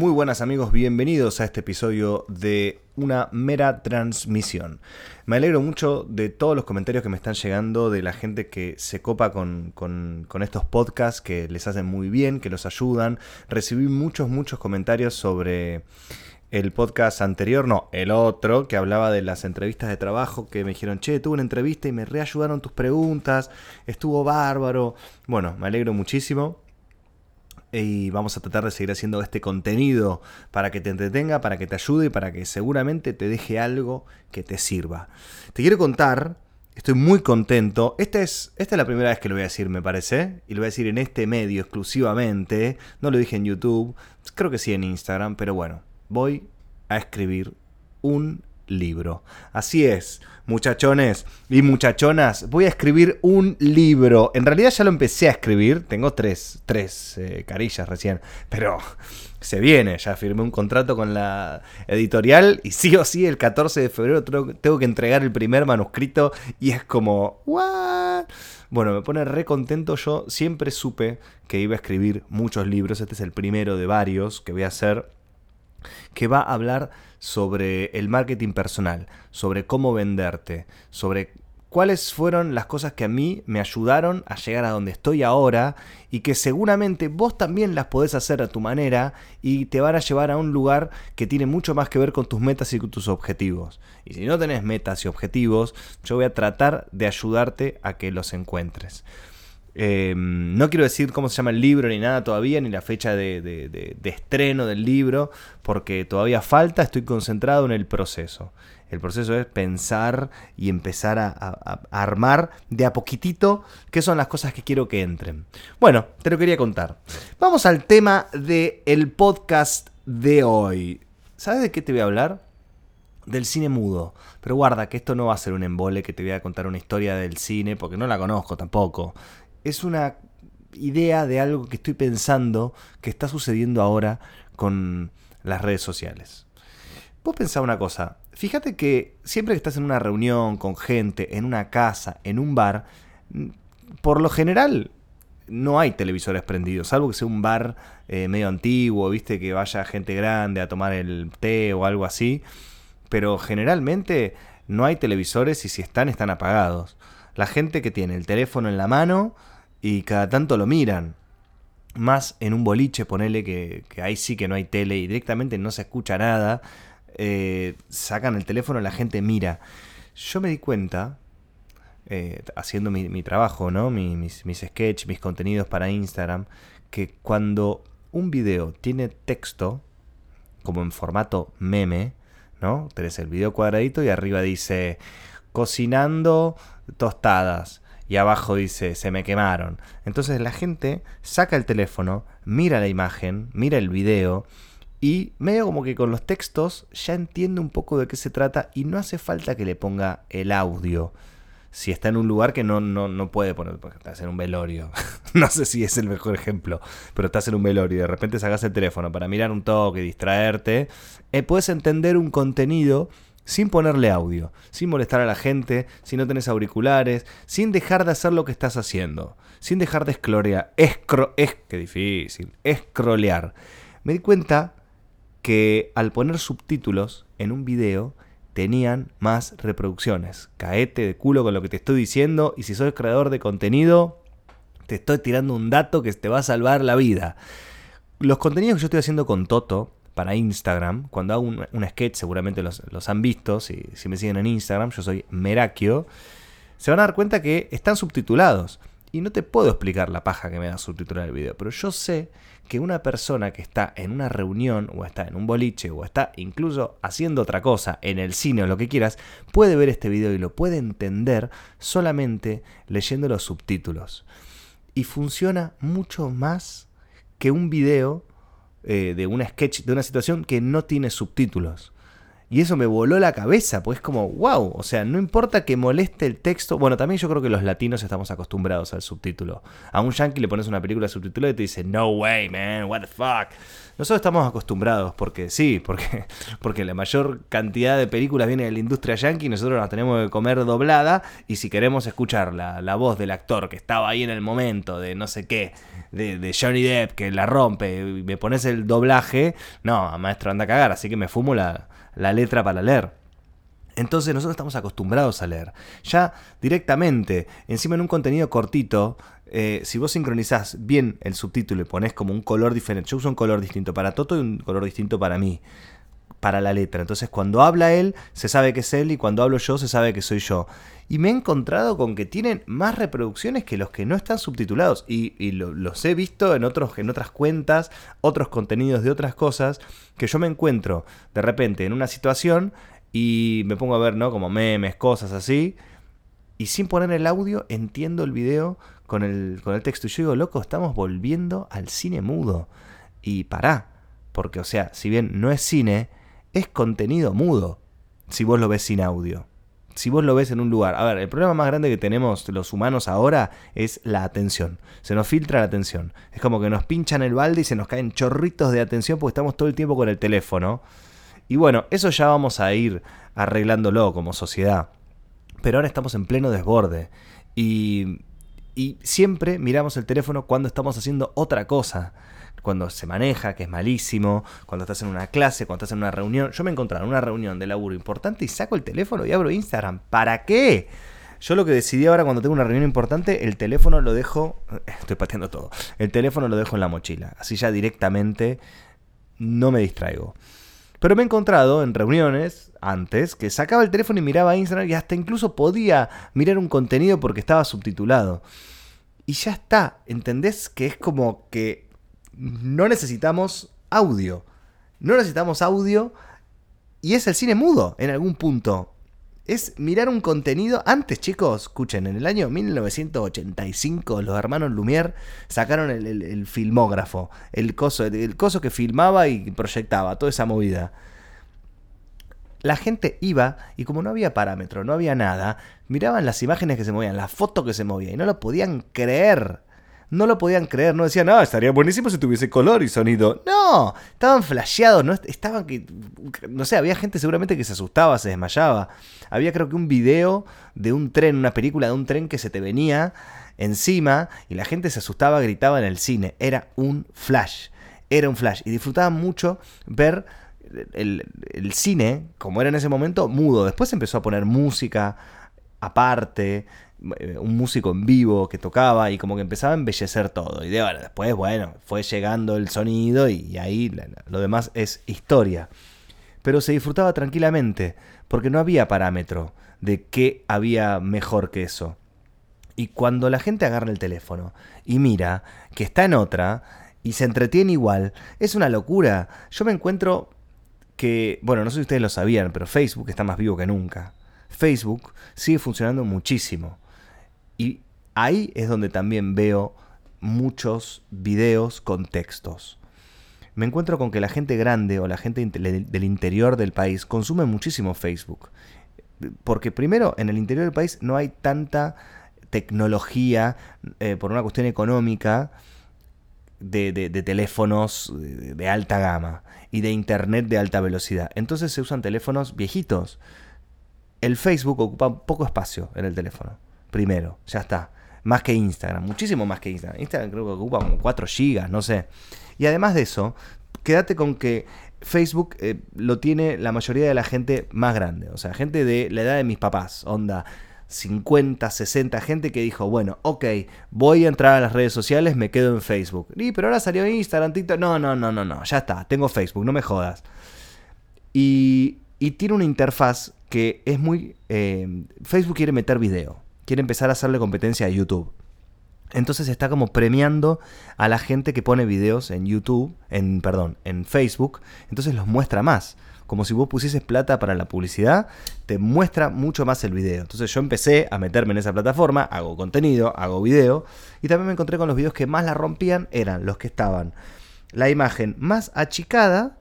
Muy buenas amigos, bienvenidos a este episodio de una mera transmisión. Me alegro mucho de todos los comentarios que me están llegando, de la gente que se copa con, estos podcasts, que les hacen muy bien, que los ayudan. Recibí muchos, muchos comentarios sobre el podcast anterior, no, el otro, que hablaba de las entrevistas de trabajo, que me dijeron, che, tuve una entrevista y me reayudaron tus preguntas, estuvo bárbaro. Bueno, me alegro muchísimo y vamos a tratar de seguir haciendo este contenido para que te entretenga, para que te ayude y para que seguramente te deje algo que te sirva. Te quiero contar, estoy muy contento, esta es, esta es la primera vez que lo voy a decir me parece, y lo voy a decir en este medio exclusivamente, no lo dije en YouTube, creo que sí en Instagram, pero bueno, voy a escribir un libro. Así es, muchachones y muchachonas, voy a escribir un libro. En realidad ya lo empecé a escribir, tengo tres, tres eh, carillas recién, pero se viene, ya firmé un contrato con la editorial y sí o sí el 14 de febrero tengo que entregar el primer manuscrito y es como, ¿what? Bueno, me pone re contento, yo siempre supe que iba a escribir muchos libros, este es el primero de varios que voy a hacer que va a hablar sobre el marketing personal, sobre cómo venderte, sobre cuáles fueron las cosas que a mí me ayudaron a llegar a donde estoy ahora y que seguramente vos también las podés hacer a tu manera y te van a llevar a un lugar que tiene mucho más que ver con tus metas y con tus objetivos. Y si no tenés metas y objetivos, yo voy a tratar de ayudarte a que los encuentres. Em, no quiero decir cómo se llama el libro ni nada todavía, ni la fecha de, estreno del libro, porque todavía falta, estoy concentrado en el proceso. El proceso es pensar y empezar a, armar de a poquitito qué son las cosas que quiero que entren. Bueno, te lo quería contar. Vamos al tema del podcast de hoy. ¿Sabes de qué te voy a hablar? Del cine mudo. Pero guarda que esto no va a ser un embole que te voy a contar una historia del cine, porque no la conozco tampoco es una idea de algo que estoy pensando que está sucediendo ahora con las redes sociales. Vos pensá una cosa, fíjate que siempre que estás en una reunión con gente, en una casa, en un bar, por lo general no hay televisores prendidos, salvo que sea un bar eh, medio antiguo, viste, que vaya gente grande a tomar el té o algo así, pero generalmente no hay televisores y si están, están apagados. La gente que tiene el teléfono en la mano y cada tanto lo miran. Más en un boliche, ponele que, ahí sí que no hay tele y directamente no se escucha nada. Eh, sacan el teléfono, la gente mira. Yo me di cuenta, eh, haciendo mi, trabajo, ¿no? mis, mis sketches, mis contenidos para Instagram, que cuando un video tiene texto, como en formato meme, ¿no? Tenés el video cuadradito y arriba dice cocinando tostadas y abajo dice se me quemaron. Entonces la gente saca el teléfono, mira la imagen, mira el video y medio como que con los textos ya entiende un poco de qué se trata y no hace falta que le ponga el audio. Si está en un lugar que no, no, no puede poner, porque estás en un velorio. no sé si es el mejor ejemplo, pero estás en un velorio y de repente sacas el teléfono para mirar un toque, distraerte, eh, puedes entender un contenido sin ponerle audio, sin molestar a la gente, si no tenés auriculares, sin dejar de hacer lo que estás haciendo, sin dejar de esclorear, escro, es que difícil, escrolear. Me di cuenta que al poner subtítulos en un video tenían más reproducciones. Caete de culo con lo que te estoy diciendo y si soy creador de contenido, te estoy tirando un dato que te va a salvar la vida. Los contenidos que yo estoy haciendo con Toto, para Instagram. Cuando hago un, sketch, seguramente los, han visto, si, me siguen en Instagram, yo soy Merakio, se van a dar cuenta que están subtitulados. Y no te puedo explicar la paja que me da subtitular el video, pero yo sé que una persona que está en una reunión o está en un boliche o está incluso haciendo otra cosa en el cine o lo que quieras, puede ver este video y lo puede entender solamente leyendo los subtítulos. Y funciona mucho más que un video eh, de una sketch, de una situación que no tiene subtítulos. Y eso me voló la cabeza, pues es como, wow, o sea, no importa que moleste el texto. Bueno, también yo creo que los latinos estamos acostumbrados al subtítulo. A un yankee le pones una película subtitulada y te dice, no way, man, what the fuck. Nosotros estamos acostumbrados, porque sí, porque, porque la mayor cantidad de películas viene de la industria yankee y nosotros las tenemos que comer doblada. Y si queremos escuchar la, la voz del actor que estaba ahí en el momento de no sé qué, de, de Johnny Depp que la rompe, y me pones el doblaje, no, maestro, anda a cagar, así que me fumo la la letra para leer. Entonces nosotros estamos acostumbrados a leer. Ya directamente, encima en un contenido cortito, eh, si vos sincronizás bien el subtítulo y pones como un color diferente, yo uso un color distinto para Toto y un color distinto para mí, para la letra. Entonces cuando habla él, se sabe que es él y cuando hablo yo, se sabe que soy yo. Y me he encontrado con que tienen más reproducciones que los que no están subtitulados. Y, los he visto en, otros, en otras cuentas, otros contenidos de otras cosas, que yo me encuentro de repente en una situación y me pongo a ver, ¿no? Como memes, cosas así. Y sin poner el audio, entiendo el video con el, con el texto. Y yo digo, loco, estamos volviendo al cine mudo. Y pará. Porque, o sea, si bien no es cine, es contenido mudo. Si vos lo ves sin audio si vos lo ves en un lugar. A ver, el problema más grande que tenemos los humanos ahora es la atención. Se nos filtra la atención. Es como que nos pinchan el balde y se nos caen chorritos de atención porque estamos todo el tiempo con el teléfono. Y bueno, eso ya vamos a ir arreglándolo como sociedad. Pero ahora estamos en pleno desborde. Y, y siempre miramos el teléfono cuando estamos haciendo otra cosa cuando se maneja, que es malísimo, cuando estás en una clase, cuando estás en una reunión. Yo me encontré en una reunión de laburo importante y saco el teléfono y abro Instagram. ¿Para qué? Yo lo que decidí ahora cuando tengo una reunión importante, el teléfono lo dejo, estoy pateando todo, el teléfono lo dejo en la mochila, así ya directamente no me distraigo. Pero me he encontrado en reuniones antes que sacaba el teléfono y miraba Instagram y hasta incluso podía mirar un contenido porque estaba subtitulado. Y ya está, ¿entendés? Que es como que no necesitamos audio. No necesitamos audio y es el cine mudo en algún punto. Es mirar un contenido. Antes, chicos, escuchen, en el año 1985 los hermanos Lumière sacaron el, filmógrafo, el coso, el coso que filmaba y proyectaba, toda esa movida. La gente iba y como no había parámetro, no había nada, miraban las imágenes que se movían, la foto que se movía y no lo podían creer no lo podían creer, no decían, no, estaría buenísimo si tuviese color y sonido. No, estaban flasheados, no estaban que no sé, había gente seguramente que se asustaba, se desmayaba. Había creo que un video de un tren, una película de un tren que se te venía encima y la gente se asustaba, gritaba en el cine. Era un flash, era un flash y disfrutaban mucho ver el, el cine, como era en ese momento, mudo. Después empezó a poner música aparte, un músico en vivo que tocaba y como que empezaba a embellecer todo. Y después, bueno, fue llegando el sonido y, ahí lo demás es historia. Pero se disfrutaba tranquilamente porque no había parámetro de qué había mejor que eso. Y cuando la gente agarra el teléfono y mira que está en otra y se entretiene igual, es una locura. Yo me encuentro que, bueno, no sé si ustedes lo sabían, pero Facebook está más vivo que nunca. Facebook sigue funcionando muchísimo. Y ahí es donde también veo muchos videos con textos. Me encuentro con que la gente grande o la gente del interior del país consume muchísimo Facebook. Porque primero, en el interior del país no hay tanta tecnología eh, por una cuestión económica de, de teléfonos de alta gama y de internet de alta velocidad. Entonces se usan teléfonos viejitos. El Facebook ocupa poco espacio en el teléfono primero, ya está. Más que Instagram, muchísimo más que Instagram. Instagram creo que ocupa como 4 gigas, no sé. Y además de eso, quédate con que Facebook eh, lo tiene la mayoría de la gente más grande. O sea, gente de la edad de mis papás, onda 50, 60, gente que dijo, bueno, ok, voy a entrar a las redes sociales, me quedo en Facebook. Y pero ahora salió Instagram, TikTok. No, no, no, no, no, ya está, tengo Facebook, no me jodas. Y, y tiene una interfaz que es muy... Eh, Facebook quiere meter video quiere empezar a hacerle competencia a YouTube. Entonces está como premiando a la gente que pone videos en YouTube, en perdón, en Facebook, entonces los muestra más. Como si vos pusieses plata para la publicidad, te muestra mucho más el video. Entonces yo empecé a meterme en esa plataforma, hago contenido, hago video, y también me encontré con los videos que más la rompían, eran los que estaban la imagen más achicada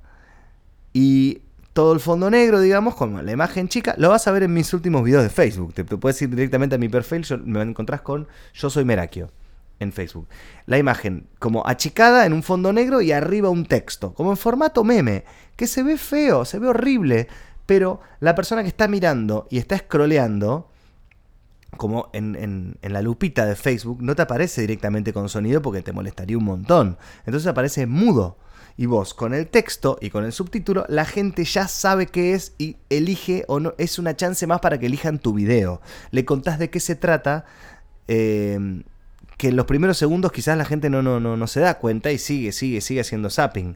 y todo el fondo negro, digamos, con la imagen chica, lo vas a ver en mis últimos videos de Facebook. Te, puedes ir directamente a mi perfil, me encontrás con Yo Soy Merakio en Facebook. La imagen como achicada en un fondo negro y arriba un texto, como en formato meme, que se ve feo, se ve horrible, pero la persona que está mirando y está scrolleando, como en, en, la lupita de Facebook, no te aparece directamente con sonido porque te molestaría un montón. Entonces aparece mudo. Y vos, con el texto y con el subtítulo, la gente ya sabe qué es y elige o no. Es una chance más para que elijan tu video. Le contás de qué se trata. Eh, que en los primeros segundos quizás la gente no, no, no, no se da cuenta y sigue, sigue, sigue haciendo zapping.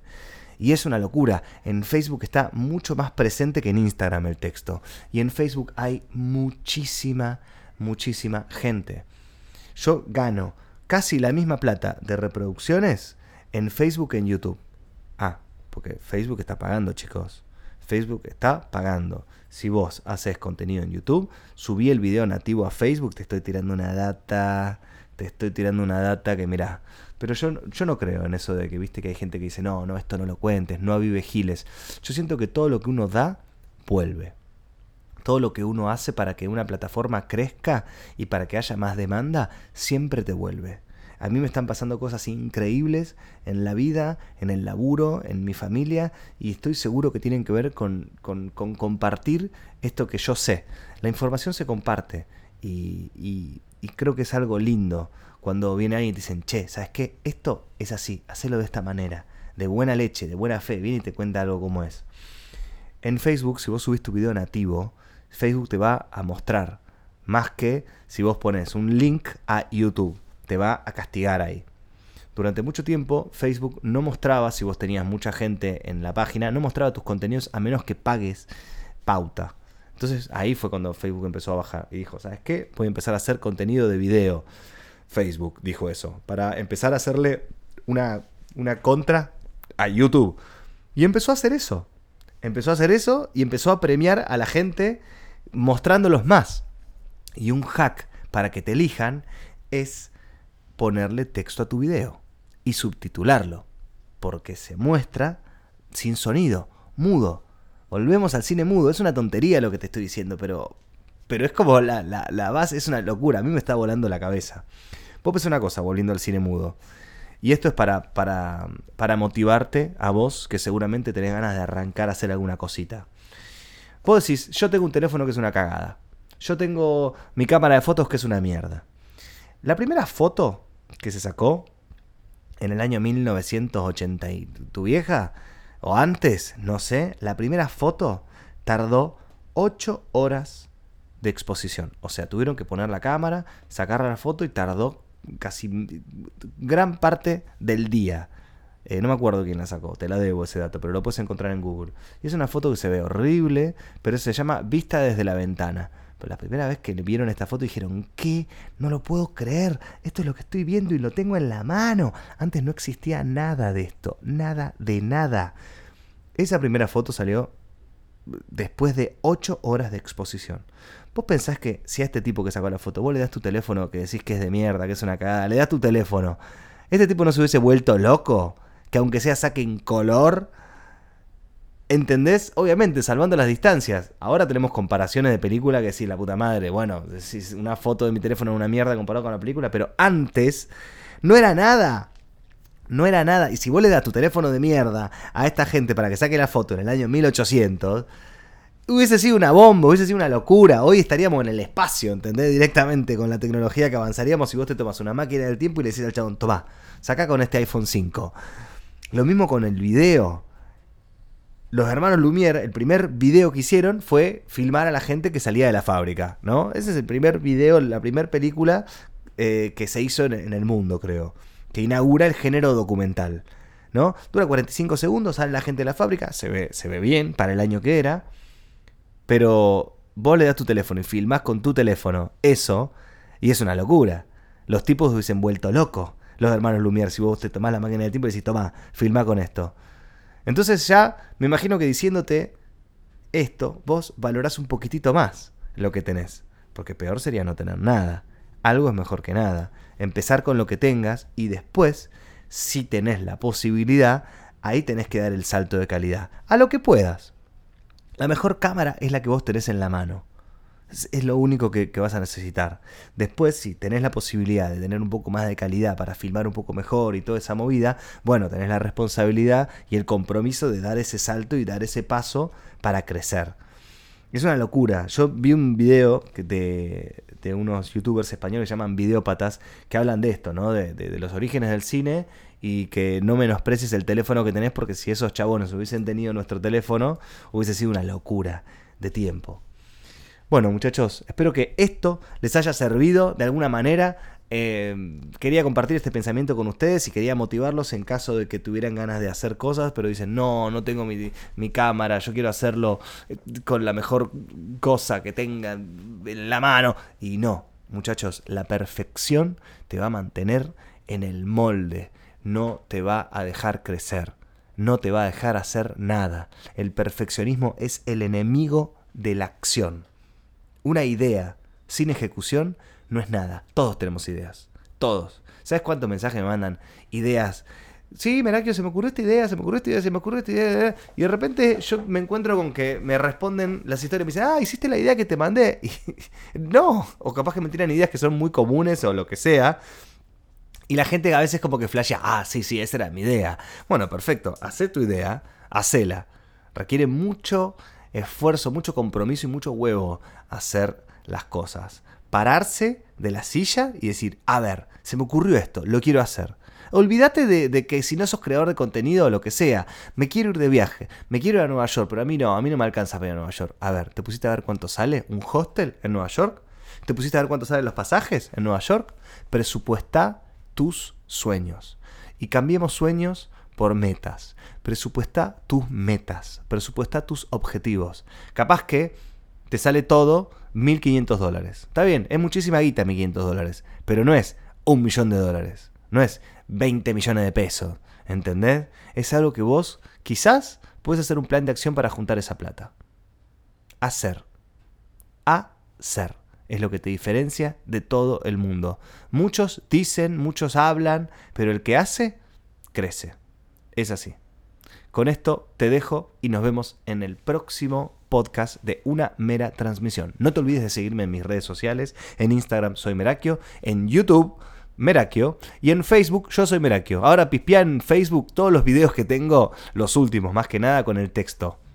Y es una locura. En Facebook está mucho más presente que en Instagram el texto. Y en Facebook hay muchísima, muchísima gente. Yo gano casi la misma plata de reproducciones en Facebook que en YouTube. Porque Facebook está pagando, chicos. Facebook está pagando. Si vos haces contenido en YouTube, subí el video nativo a Facebook, te estoy tirando una data te estoy tirando una data que mira Pero yo, yo no creo en eso de que, viste, que hay gente que dice, no, no, esto no lo cuentes, no avive giles. Yo siento que todo lo que uno da, vuelve. Todo lo que uno hace para que una plataforma crezca y para que haya más demanda, siempre te vuelve. A mí me están pasando cosas increíbles en la vida, en el laburo, en mi familia, y estoy seguro que tienen que ver con, compartir esto que yo sé. La información se comparte y, y creo que es algo lindo cuando viene alguien y te dicen, che, ¿sabes qué? Esto es así, hacelo de esta manera, de buena leche, de buena fe, viene y te cuenta algo como es. En Facebook, si vos subís tu video nativo, Facebook te va a mostrar, más que si vos pones un link a YouTube, va a castigar ahí. Durante mucho tiempo, Facebook no mostraba, si vos tenías mucha gente en la página, no mostraba tus contenidos a menos que pagues pauta. Entonces ahí fue cuando Facebook empezó a bajar y dijo, ¿sabes qué? Voy a empezar a hacer contenido de video. Facebook dijo eso, para empezar a hacerle una, una contra a YouTube. Y empezó a hacer eso. Empezó a hacer eso y empezó a premiar a la gente mostrándolos más. Y un hack para que te elijan es ponerle texto a tu video y subtitularlo. Porque se muestra sin sonido, mudo. Volvemos al cine mudo. Es una tontería lo que te estoy diciendo, pero, pero es como la, la, base, es una locura. A mí me está volando la cabeza. Vos pensar una cosa, volviendo al cine mudo. Y esto es para, para, para motivarte a vos, que seguramente tenés ganas de arrancar a hacer alguna cosita. Vos decís, yo tengo un teléfono que es una cagada. Yo tengo mi cámara de fotos que es una mierda. La primera foto que se sacó en el año 1980 y tu vieja o antes, no sé, la primera foto tardó 8 horas de exposición. O sea, tuvieron que poner la cámara, sacar la foto y tardó casi gran parte del día. Eh, no me acuerdo quién la sacó, te la debo ese dato, pero lo puedes encontrar en Google. Y es una foto que se ve horrible, pero se llama Vista desde la ventana. La primera vez que vieron esta foto dijeron, ¿qué? No lo puedo creer, esto es lo que estoy viendo y lo tengo en la mano. Antes no existía nada de esto, nada de nada. Esa primera foto salió después de 8 horas de exposición. Vos pensás que si a este tipo que sacó la foto, vos le das tu teléfono que decís que es de mierda, que es una cagada, le das tu teléfono, este tipo no se hubiese vuelto loco, que aunque sea saquen color, ¿entendés? Obviamente, salvando las distancias. Ahora tenemos comparaciones de película que sí, la puta madre, bueno, si una foto de mi teléfono es una mierda comparado con la película, pero antes no era nada. No era nada. Y si vos le das tu teléfono de mierda a esta gente para que saque la foto en el año 1800, hubiese sido una bomba, hubiese sido una locura. Hoy estaríamos en el espacio, ¿entendés? Directamente con la tecnología que avanzaríamos si vos te tomas una máquina del tiempo y le decís al chabón, toma, saca con este iPhone 5. Lo mismo con el video. Los hermanos Lumière, el primer video que hicieron fue filmar a la gente que salía de la fábrica, ¿no? Ese es el primer video, la primera película eh, que se hizo en el mundo, creo que inaugura el género documental. ¿no? Dura 45 segundos, sale la gente de la fábrica, se ve, se ve bien para el año que era, pero vos le das tu teléfono y filmás con tu teléfono eso, y es una locura. Los tipos hubiesen vuelto locos, los hermanos Lumière, si vos te tomás la máquina del tiempo y decís, toma, filmá con esto. Entonces ya me imagino que diciéndote esto, vos valorás un poquitito más lo que tenés, porque peor sería no tener nada. Algo es mejor que nada empezar con lo que tengas y después, si tenés la posibilidad, ahí tenés que dar el salto de calidad. A lo que puedas. La mejor cámara es la que vos tenés en la mano. Es, lo único que, vas a necesitar. Después, si tenés la posibilidad de tener un poco más de calidad para filmar un poco mejor y toda esa movida, bueno, tenés la responsabilidad y el compromiso de dar ese salto y dar ese paso para crecer. Es una locura. Yo vi un video de, de unos youtubers españoles que llaman videópatas que hablan de esto, ¿no? De, de, los orígenes del cine y que no menosprecies el teléfono que tenés porque si esos chabones hubiesen tenido nuestro teléfono hubiese sido una locura de tiempo. Bueno, muchachos, espero que esto les haya servido de alguna manera. Eh, quería compartir este pensamiento con ustedes y quería motivarlos en caso de que tuvieran ganas de hacer cosas, pero dicen, no, no tengo mi, cámara, yo quiero hacerlo eh, con la mejor cosa que tenga en la mano. Y no, muchachos, la perfección te va a mantener en el molde, no te va a dejar crecer, no te va a dejar hacer nada. El perfeccionismo es el enemigo de la acción. Una idea sin ejecución no es nada. Todos tenemos ideas. Todos. ¿Sabes cuántos mensajes me mandan? Ideas. Sí, Merakio, se me ocurrió esta idea, se me ocurrió esta idea, se me ocurrió esta idea. Y de repente yo me encuentro con que me responden las historias y me dicen, ah, hiciste la idea que te mandé. No, o capaz que me tiran ideas que son muy comunes o lo que sea. Y la gente a veces como que flashea, ah, sí, sí, esa era mi idea. Bueno, perfecto, hacé tu idea, hacela. Requiere mucho esfuerzo, mucho compromiso y mucho huevo hacer las cosas. Pararse de la silla y decir, a ver, se me ocurrió esto, lo quiero hacer. Olvídate de, que si no sos creador de contenido o lo que sea, me quiero ir de viaje, me quiero ir a Nueva York, pero a mí no, a mí no me alcanza para ir a Nueva York. A ver, ¿te pusiste a ver cuánto sale un hostel en Nueva York? ¿Te pusiste a ver cuánto salen los pasajes en Nueva York? Presupuesta tus sueños. Y cambiemos sueños por metas. Presupuesta tus metas, presupuesta tus objetivos. Capaz que te sale todo 1.500 dólares. Está bien, es muchísima guita 1.500 dólares, pero no es un millón de dólares, no es 20 millones de pesos, ¿entendés? Es algo que vos quizás puedes hacer un plan de acción para juntar esa plata. Hacer. Hacer es lo que te diferencia de todo el mundo. Muchos dicen, muchos hablan, pero el que hace, crece. Es así. Con esto te dejo y nos vemos en el próximo podcast de Una Mera Transmisión. No te olvides de seguirme en mis redes sociales. En Instagram soy Merakio, en YouTube Merakio y en Facebook yo soy Merakio. Ahora pispia en Facebook todos los videos que tengo, los últimos más que nada con el texto.